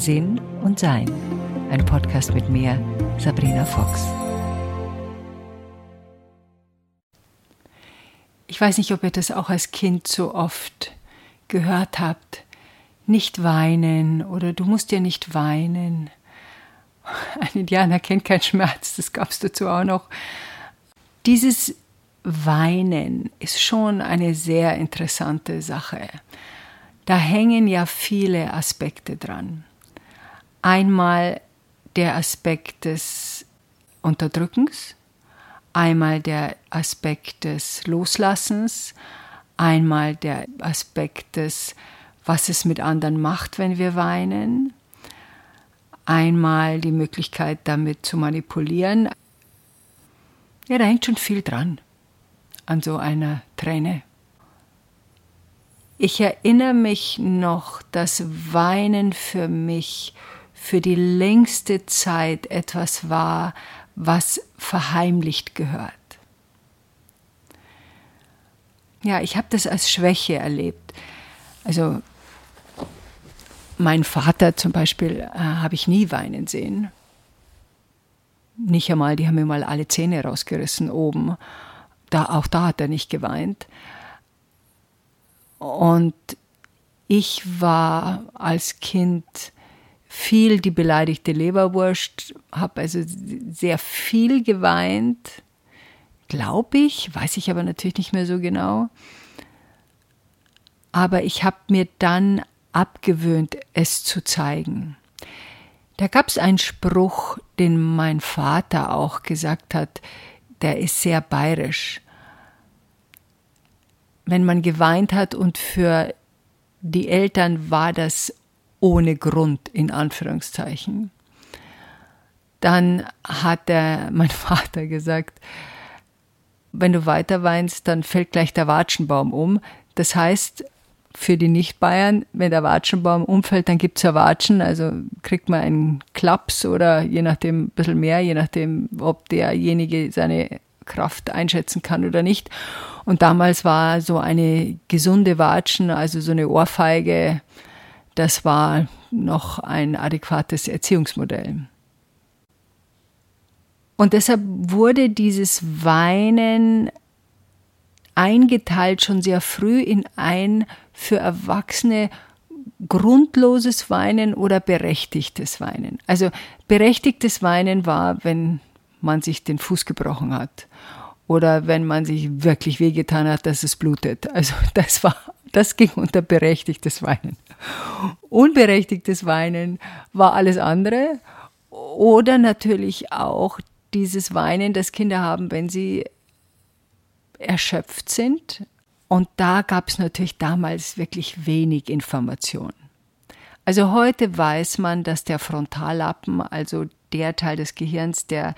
Sinn und Sein. Ein Podcast mit mir, Sabrina Fox. Ich weiß nicht, ob ihr das auch als Kind so oft gehört habt. Nicht weinen oder du musst ja nicht weinen. Ein Indianer kennt keinen Schmerz, das gab es dazu auch noch. Dieses Weinen ist schon eine sehr interessante Sache. Da hängen ja viele Aspekte dran. Einmal der Aspekt des Unterdrückens, einmal der Aspekt des Loslassens, einmal der Aspekt des, was es mit anderen macht, wenn wir weinen, einmal die Möglichkeit damit zu manipulieren. Ja, da hängt schon viel dran an so einer Träne. Ich erinnere mich noch, dass Weinen für mich für die längste Zeit etwas war, was verheimlicht gehört. Ja, ich habe das als Schwäche erlebt. Also mein Vater zum Beispiel äh, habe ich nie weinen sehen. Nicht einmal, die haben mir mal alle Zähne rausgerissen oben. Da, auch da hat er nicht geweint. Und ich war als Kind viel die beleidigte Leberwurst, habe also sehr viel geweint, glaube ich, weiß ich aber natürlich nicht mehr so genau. Aber ich habe mir dann abgewöhnt, es zu zeigen. Da gab es einen Spruch, den mein Vater auch gesagt hat, der ist sehr bayerisch. Wenn man geweint hat und für die Eltern war das ohne Grund in Anführungszeichen. Dann hat der, mein Vater gesagt, wenn du weiter weinst, dann fällt gleich der Watschenbaum um. Das heißt, für die Nicht-Bayern, wenn der Watschenbaum umfällt, dann gibt's ja Watschen, also kriegt man einen Klaps oder je nachdem ein bisschen mehr, je nachdem, ob derjenige seine Kraft einschätzen kann oder nicht. Und damals war so eine gesunde Watschen, also so eine Ohrfeige, das war noch ein adäquates Erziehungsmodell. Und deshalb wurde dieses Weinen eingeteilt schon sehr früh in ein für Erwachsene grundloses Weinen oder berechtigtes Weinen. Also berechtigtes Weinen war, wenn man sich den Fuß gebrochen hat oder wenn man sich wirklich wehgetan hat, dass es blutet. Also das war, das ging unter berechtigtes Weinen. Unberechtigtes Weinen war alles andere oder natürlich auch dieses Weinen, das Kinder haben, wenn sie erschöpft sind. Und da gab es natürlich damals wirklich wenig Information. Also heute weiß man, dass der Frontallappen, also der Teil des Gehirns, der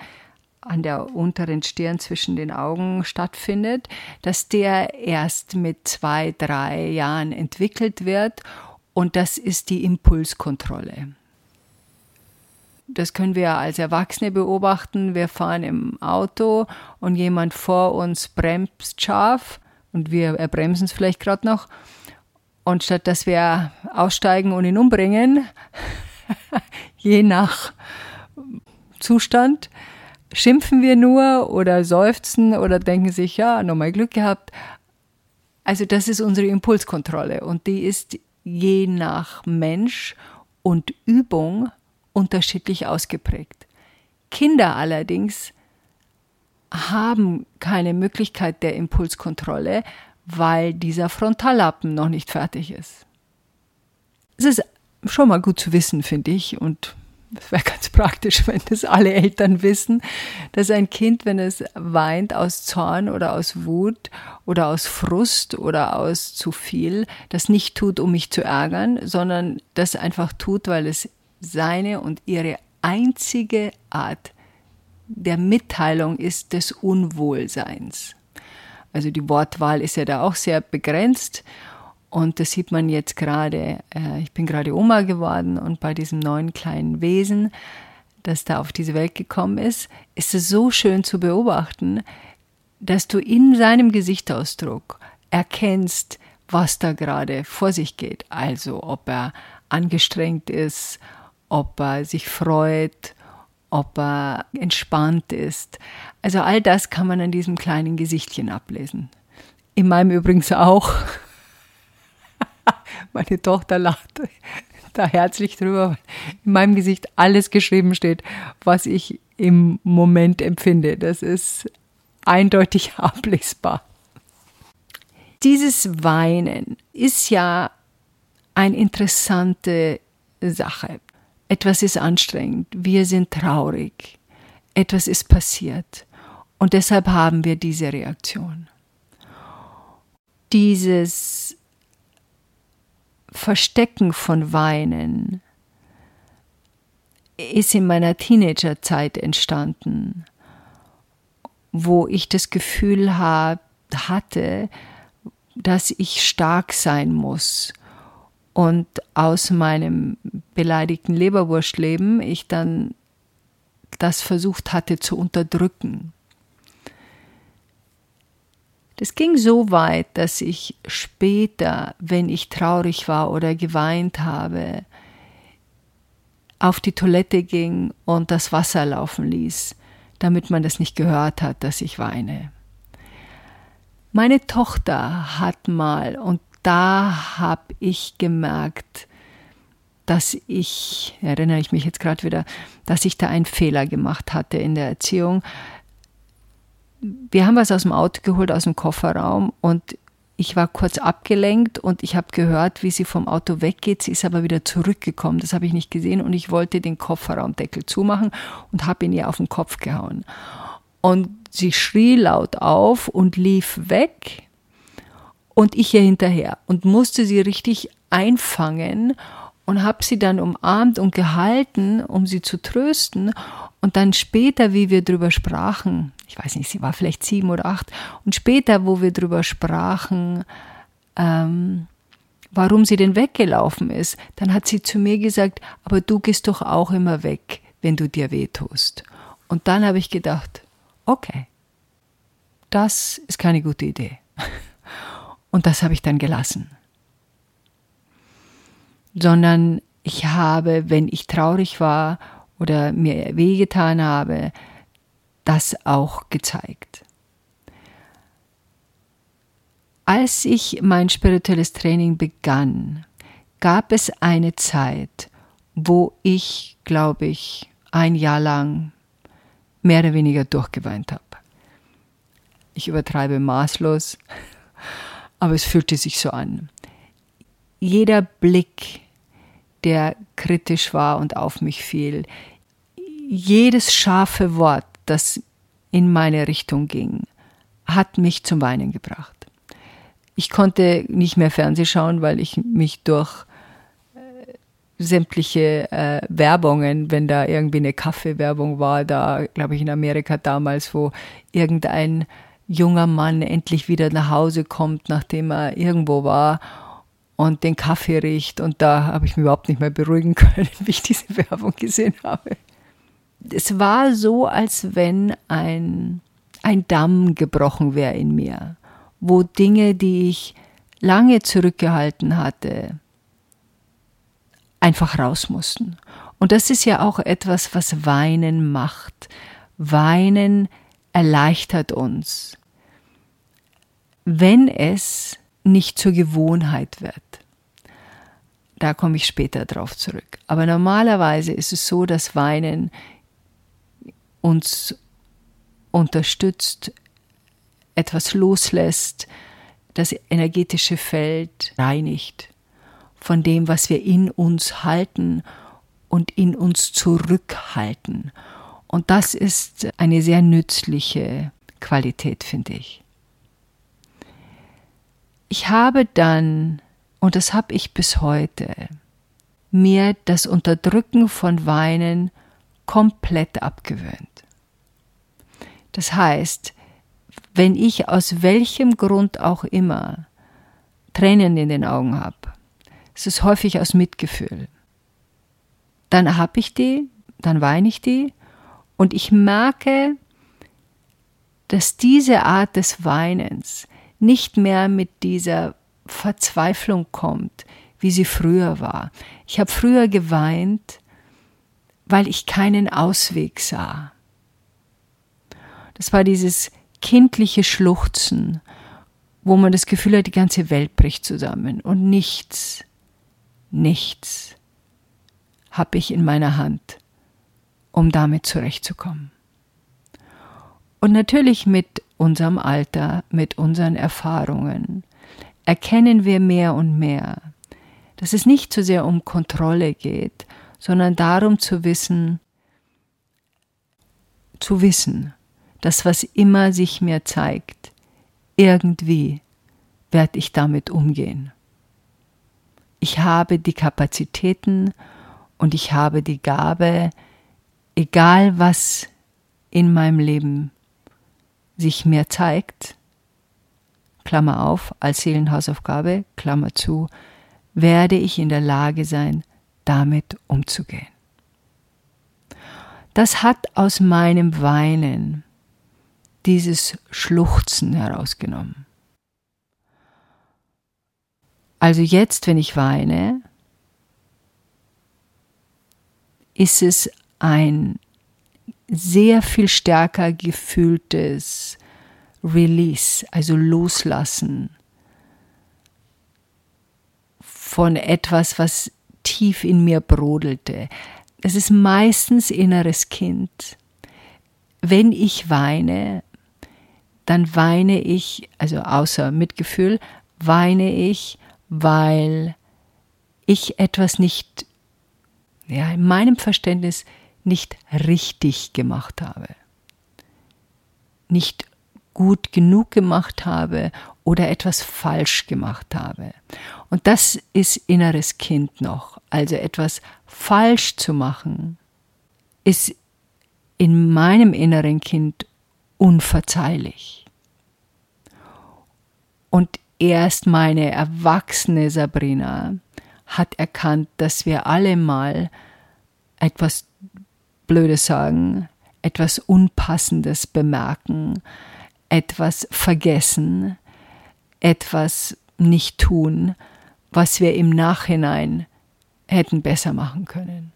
an der unteren Stirn zwischen den Augen stattfindet, dass der erst mit zwei, drei Jahren entwickelt wird und das ist die Impulskontrolle. Das können wir als Erwachsene beobachten. Wir fahren im Auto und jemand vor uns bremst scharf und wir bremsen es vielleicht gerade noch. Und statt dass wir aussteigen und ihn umbringen, je nach Zustand, schimpfen wir nur oder seufzen oder denken sich, ja, nochmal Glück gehabt. Also das ist unsere Impulskontrolle und die ist je nach Mensch und Übung unterschiedlich ausgeprägt. Kinder allerdings haben keine Möglichkeit der Impulskontrolle, weil dieser Frontallappen noch nicht fertig ist. Es ist schon mal gut zu wissen, finde ich, und es wäre ganz praktisch, wenn das alle Eltern wissen, dass ein Kind, wenn es weint aus Zorn oder aus Wut oder aus Frust oder aus zu viel, das nicht tut, um mich zu ärgern, sondern das einfach tut, weil es seine und ihre einzige Art der Mitteilung ist des Unwohlseins. Also die Wortwahl ist ja da auch sehr begrenzt und das sieht man jetzt gerade, äh, ich bin gerade Oma geworden und bei diesem neuen kleinen Wesen, das da auf diese Welt gekommen ist, ist es so schön zu beobachten, dass du in seinem Gesichtsausdruck erkennst, was da gerade vor sich geht. Also ob er angestrengt ist, ob er sich freut, ob er entspannt ist. Also all das kann man an diesem kleinen Gesichtchen ablesen. In meinem übrigens auch. Meine Tochter lacht da herzlich drüber, weil in meinem Gesicht alles geschrieben steht, was ich im Moment empfinde. Das ist eindeutig ablesbar. Dieses Weinen ist ja eine interessante Sache. Etwas ist anstrengend, wir sind traurig, etwas ist passiert und deshalb haben wir diese Reaktion. Dieses Verstecken von Weinen ist in meiner Teenagerzeit entstanden, wo ich das Gefühl hab, hatte, dass ich stark sein muss. Und aus meinem beleidigten Leberwurstleben ich dann das versucht hatte zu unterdrücken. Das ging so weit, dass ich später, wenn ich traurig war oder geweint habe, auf die Toilette ging und das Wasser laufen ließ, damit man das nicht gehört hat, dass ich weine. Meine Tochter hat mal, und da habe ich gemerkt, dass ich, erinnere ich mich jetzt gerade wieder, dass ich da einen Fehler gemacht hatte in der Erziehung. Wir haben was aus dem Auto geholt, aus dem Kofferraum und ich war kurz abgelenkt und ich habe gehört, wie sie vom Auto weggeht. Sie ist aber wieder zurückgekommen. Das habe ich nicht gesehen und ich wollte den Kofferraumdeckel zumachen und habe ihn ihr auf den Kopf gehauen. Und sie schrie laut auf und lief weg und ich ihr hinterher und musste sie richtig einfangen und habe sie dann umarmt und gehalten, um sie zu trösten. Und dann später, wie wir drüber sprachen, ich weiß nicht, sie war vielleicht sieben oder acht, und später, wo wir drüber sprachen, ähm, warum sie denn weggelaufen ist, dann hat sie zu mir gesagt, aber du gehst doch auch immer weg, wenn du dir wehtust. Und dann habe ich gedacht, okay, das ist keine gute Idee. Und das habe ich dann gelassen. Sondern ich habe, wenn ich traurig war oder mir wehgetan habe, das auch gezeigt. Als ich mein spirituelles Training begann, gab es eine Zeit, wo ich, glaube ich, ein Jahr lang mehr oder weniger durchgeweint habe. Ich übertreibe maßlos, aber es fühlte sich so an. Jeder Blick, der kritisch war und auf mich fiel, jedes scharfe Wort, das in meine Richtung ging, hat mich zum Weinen gebracht. Ich konnte nicht mehr Fernseh schauen, weil ich mich durch sämtliche äh, Werbungen, wenn da irgendwie eine Kaffeewerbung war, da glaube ich in Amerika damals, wo irgendein junger Mann endlich wieder nach Hause kommt, nachdem er irgendwo war und den Kaffee riecht. Und da habe ich mich überhaupt nicht mehr beruhigen können, wie ich diese Werbung gesehen habe. Es war so, als wenn ein, ein Damm gebrochen wäre in mir, wo Dinge, die ich lange zurückgehalten hatte, einfach raus mussten. Und das ist ja auch etwas, was Weinen macht. Weinen erleichtert uns, wenn es nicht zur Gewohnheit wird. Da komme ich später drauf zurück. Aber normalerweise ist es so, dass Weinen uns unterstützt, etwas loslässt, das energetische Feld reinigt von dem, was wir in uns halten und in uns zurückhalten. Und das ist eine sehr nützliche Qualität, finde ich. Ich habe dann, und das habe ich bis heute, mir das Unterdrücken von Weinen komplett abgewöhnt. Das heißt, wenn ich aus welchem Grund auch immer Tränen in den Augen habe, es ist häufig aus Mitgefühl. Dann habe ich die, dann weine ich die und ich merke, dass diese Art des Weinens nicht mehr mit dieser Verzweiflung kommt, wie sie früher war. Ich habe früher geweint, weil ich keinen Ausweg sah. Das war dieses kindliche Schluchzen, wo man das Gefühl hat, die ganze Welt bricht zusammen und nichts, nichts habe ich in meiner Hand, um damit zurechtzukommen. Und natürlich mit unserem Alter, mit unseren Erfahrungen, erkennen wir mehr und mehr, dass es nicht so sehr um Kontrolle geht, sondern darum zu wissen, zu wissen, dass was immer sich mir zeigt, irgendwie werde ich damit umgehen. Ich habe die Kapazitäten und ich habe die Gabe, egal was in meinem Leben sich mir zeigt, Klammer auf, als Seelenhausaufgabe, Klammer zu, werde ich in der Lage sein, damit umzugehen. Das hat aus meinem Weinen dieses Schluchzen herausgenommen. Also jetzt, wenn ich weine, ist es ein sehr viel stärker gefühltes Release, also Loslassen von etwas, was tief in mir brodelte. Es ist meistens inneres Kind. Wenn ich weine, dann weine ich, also außer Mitgefühl, weine ich, weil ich etwas nicht, ja, in meinem Verständnis nicht richtig gemacht habe, nicht gut genug gemacht habe oder etwas falsch gemacht habe. Und das ist inneres Kind noch. Also etwas falsch zu machen, ist in meinem inneren Kind unverzeihlich. Und erst meine erwachsene Sabrina hat erkannt, dass wir alle mal etwas Blödes sagen, etwas Unpassendes bemerken, etwas vergessen, etwas nicht tun, was wir im Nachhinein hätten besser machen können.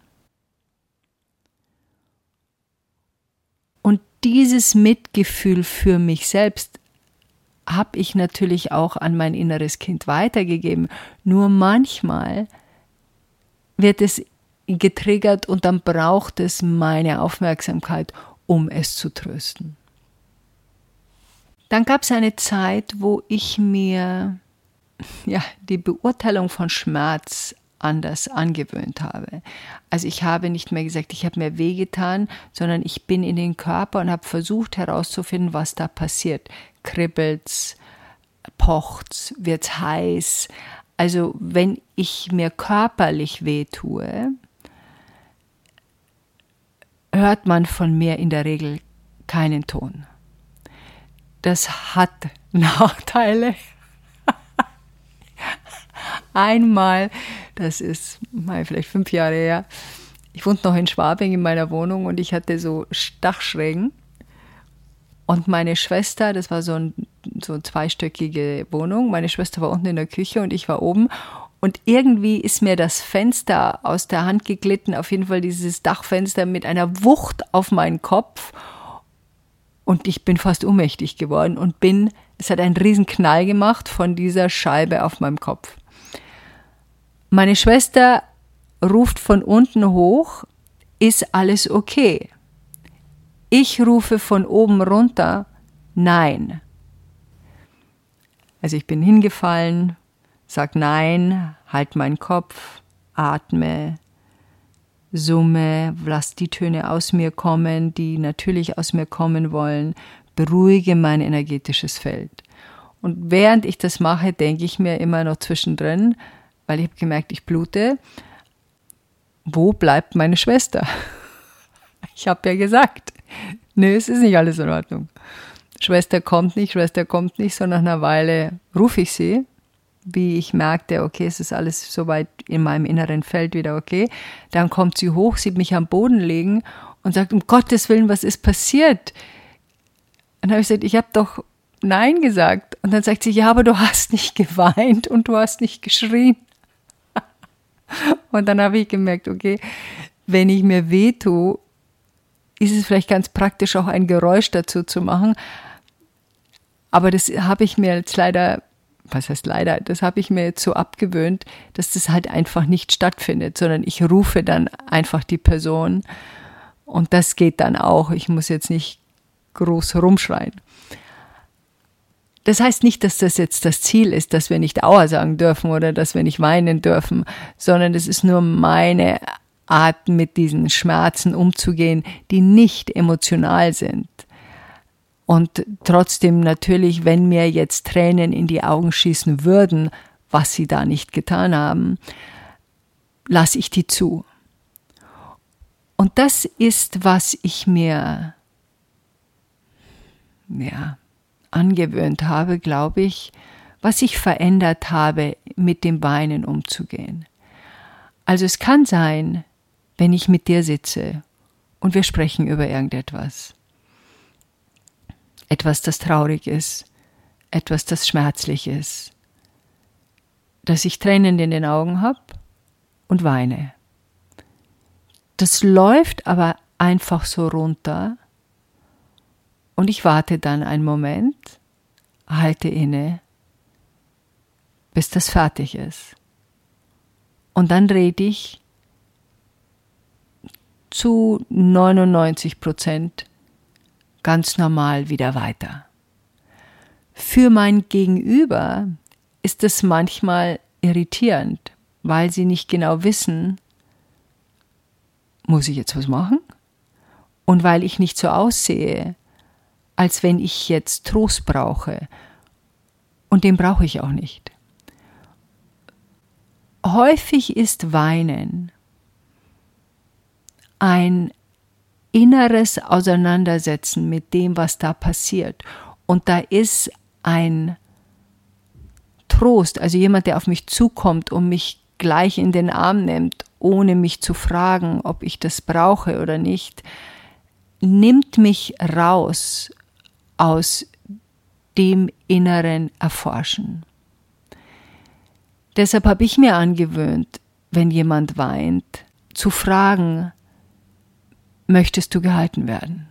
Und dieses Mitgefühl für mich selbst habe ich natürlich auch an mein inneres Kind weitergegeben. Nur manchmal wird es getriggert und dann braucht es meine Aufmerksamkeit, um es zu trösten. Dann gab es eine Zeit, wo ich mir ja, die Beurteilung von Schmerz anders angewöhnt habe. Also ich habe nicht mehr gesagt, ich habe mir wehgetan, sondern ich bin in den Körper und habe versucht herauszufinden, was da passiert. Kribbelt's, pocht's, wird's heiß. Also wenn ich mir körperlich weh tue, hört man von mir in der Regel keinen Ton. Das hat Nachteile. Einmal, das ist mal vielleicht fünf Jahre her, ich wohnte noch in Schwabing in meiner Wohnung und ich hatte so Dachschrägen. Und meine Schwester, das war so, ein, so eine zweistöckige Wohnung, meine Schwester war unten in der Küche und ich war oben. Und irgendwie ist mir das Fenster aus der Hand geglitten, auf jeden Fall dieses Dachfenster mit einer Wucht auf meinen Kopf. Und ich bin fast ohnmächtig geworden und bin, es hat einen riesen Knall gemacht von dieser Scheibe auf meinem Kopf. Meine Schwester ruft von unten hoch, ist alles okay? Ich rufe von oben runter, nein. Also ich bin hingefallen, Sag Nein, halt meinen Kopf, atme, summe, lass die Töne aus mir kommen, die natürlich aus mir kommen wollen, beruhige mein energetisches Feld. Und während ich das mache, denke ich mir immer noch zwischendrin, weil ich habe gemerkt, ich blute, wo bleibt meine Schwester? Ich habe ja gesagt, nö, es ist nicht alles in Ordnung. Schwester kommt nicht, Schwester kommt nicht, so nach einer Weile rufe ich sie wie ich merkte, okay, es ist alles soweit in meinem inneren Feld wieder okay. Dann kommt sie hoch, sieht mich am Boden liegen und sagt, um Gottes Willen, was ist passiert? Dann habe ich gesagt, ich habe doch Nein gesagt. Und dann sagt sie, ja, aber du hast nicht geweint und du hast nicht geschrien. Und dann habe ich gemerkt, okay, wenn ich mir weh tue, ist es vielleicht ganz praktisch, auch ein Geräusch dazu zu machen. Aber das habe ich mir jetzt leider, was heißt leider, das habe ich mir jetzt so abgewöhnt, dass das halt einfach nicht stattfindet, sondern ich rufe dann einfach die Person und das geht dann auch. Ich muss jetzt nicht groß rumschreien. Das heißt nicht, dass das jetzt das Ziel ist, dass wir nicht Aua sagen dürfen oder dass wir nicht weinen dürfen, sondern es ist nur meine Art, mit diesen Schmerzen umzugehen, die nicht emotional sind. Und trotzdem natürlich, wenn mir jetzt Tränen in die Augen schießen würden, was sie da nicht getan haben, lasse ich die zu. Und das ist, was ich mir ja, angewöhnt habe, glaube ich, was ich verändert habe, mit dem Weinen umzugehen. Also es kann sein, wenn ich mit dir sitze und wir sprechen über irgendetwas. Etwas, das traurig ist, etwas, das schmerzlich ist, dass ich Tränen in den Augen habe und weine. Das läuft aber einfach so runter und ich warte dann einen Moment, halte inne, bis das fertig ist. Und dann rede ich zu 99 Prozent ganz normal wieder weiter. Für mein Gegenüber ist es manchmal irritierend, weil sie nicht genau wissen, muss ich jetzt was machen? Und weil ich nicht so aussehe, als wenn ich jetzt Trost brauche. Und den brauche ich auch nicht. Häufig ist Weinen ein inneres Auseinandersetzen mit dem, was da passiert. Und da ist ein Trost, also jemand, der auf mich zukommt und mich gleich in den Arm nimmt ohne mich zu fragen, ob ich das brauche oder nicht, nimmt mich raus aus dem inneren Erforschen. Deshalb habe ich mir angewöhnt, wenn jemand weint, zu fragen, möchtest du gehalten werden?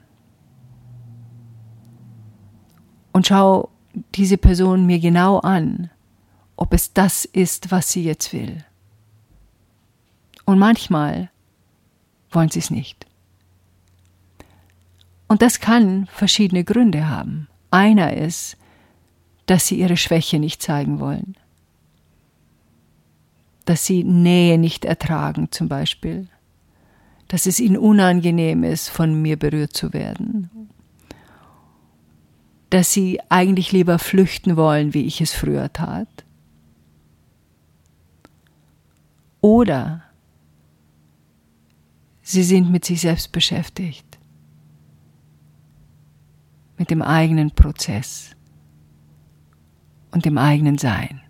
Und schau diese Person mir genau an, ob es das ist, was sie jetzt will. Und manchmal wollen sie es nicht. Und das kann verschiedene Gründe haben. Einer ist, dass sie ihre Schwäche nicht zeigen wollen. Dass sie Nähe nicht ertragen zum Beispiel. Dass es ihnen unangenehm ist, von mir berührt zu werden. Dass sie eigentlich lieber flüchten wollen, wie ich es früher tat. Oder Sie sind mit sich selbst beschäftigt, mit dem eigenen Prozess und dem eigenen Sein.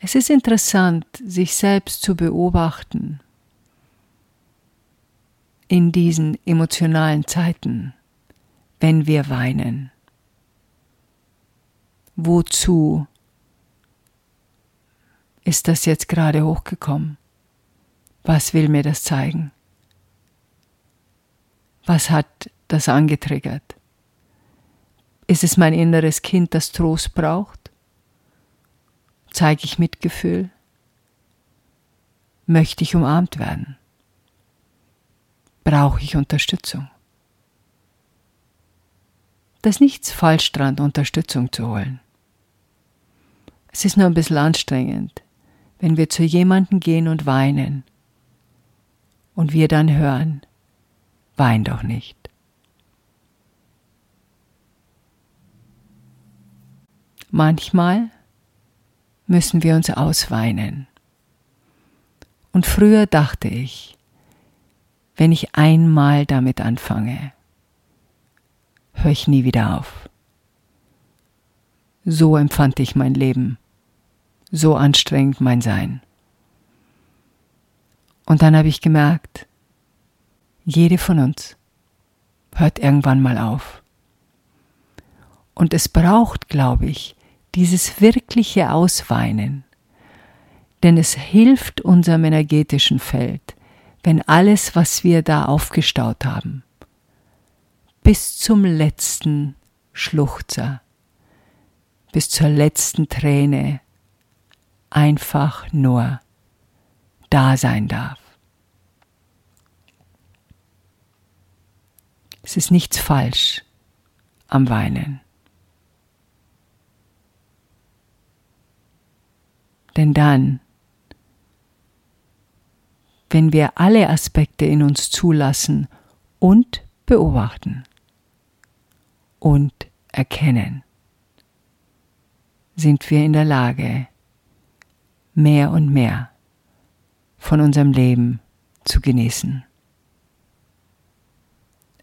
Es ist interessant, sich selbst zu beobachten in diesen emotionalen Zeiten, wenn wir weinen. Wozu ist das jetzt gerade hochgekommen? Was will mir das zeigen? Was hat das angetriggert? Ist es mein inneres Kind, das Trost braucht? Zeige ich Mitgefühl? Möchte ich umarmt werden? Brauche ich Unterstützung? Da ist nichts falsch dran, Unterstützung zu holen. Es ist nur ein bisschen anstrengend, wenn wir zu jemandem gehen und weinen und wir dann hören, wein doch nicht. Manchmal müssen wir uns ausweinen. Und früher dachte ich, wenn ich einmal damit anfange, höre ich nie wieder auf. So empfand ich mein Leben so anstrengend mein Sein. Und dann habe ich gemerkt, jede von uns hört irgendwann mal auf. Und es braucht, glaube ich, dieses wirkliche Ausweinen, Denn es hilft unserem energetischen Feld, wenn alles, was wir da aufgestaut haben, bis zum letzten Schluchzer, bis zur letzten Träne einfach nur da sein darf. Es ist nichts falsch am Weinen. Denn dann, wenn wir alle Aspekte in uns zulassen und beobachten und erkennen, sind wir in der Lage, mehr und mehr von unserem Leben zu genießen.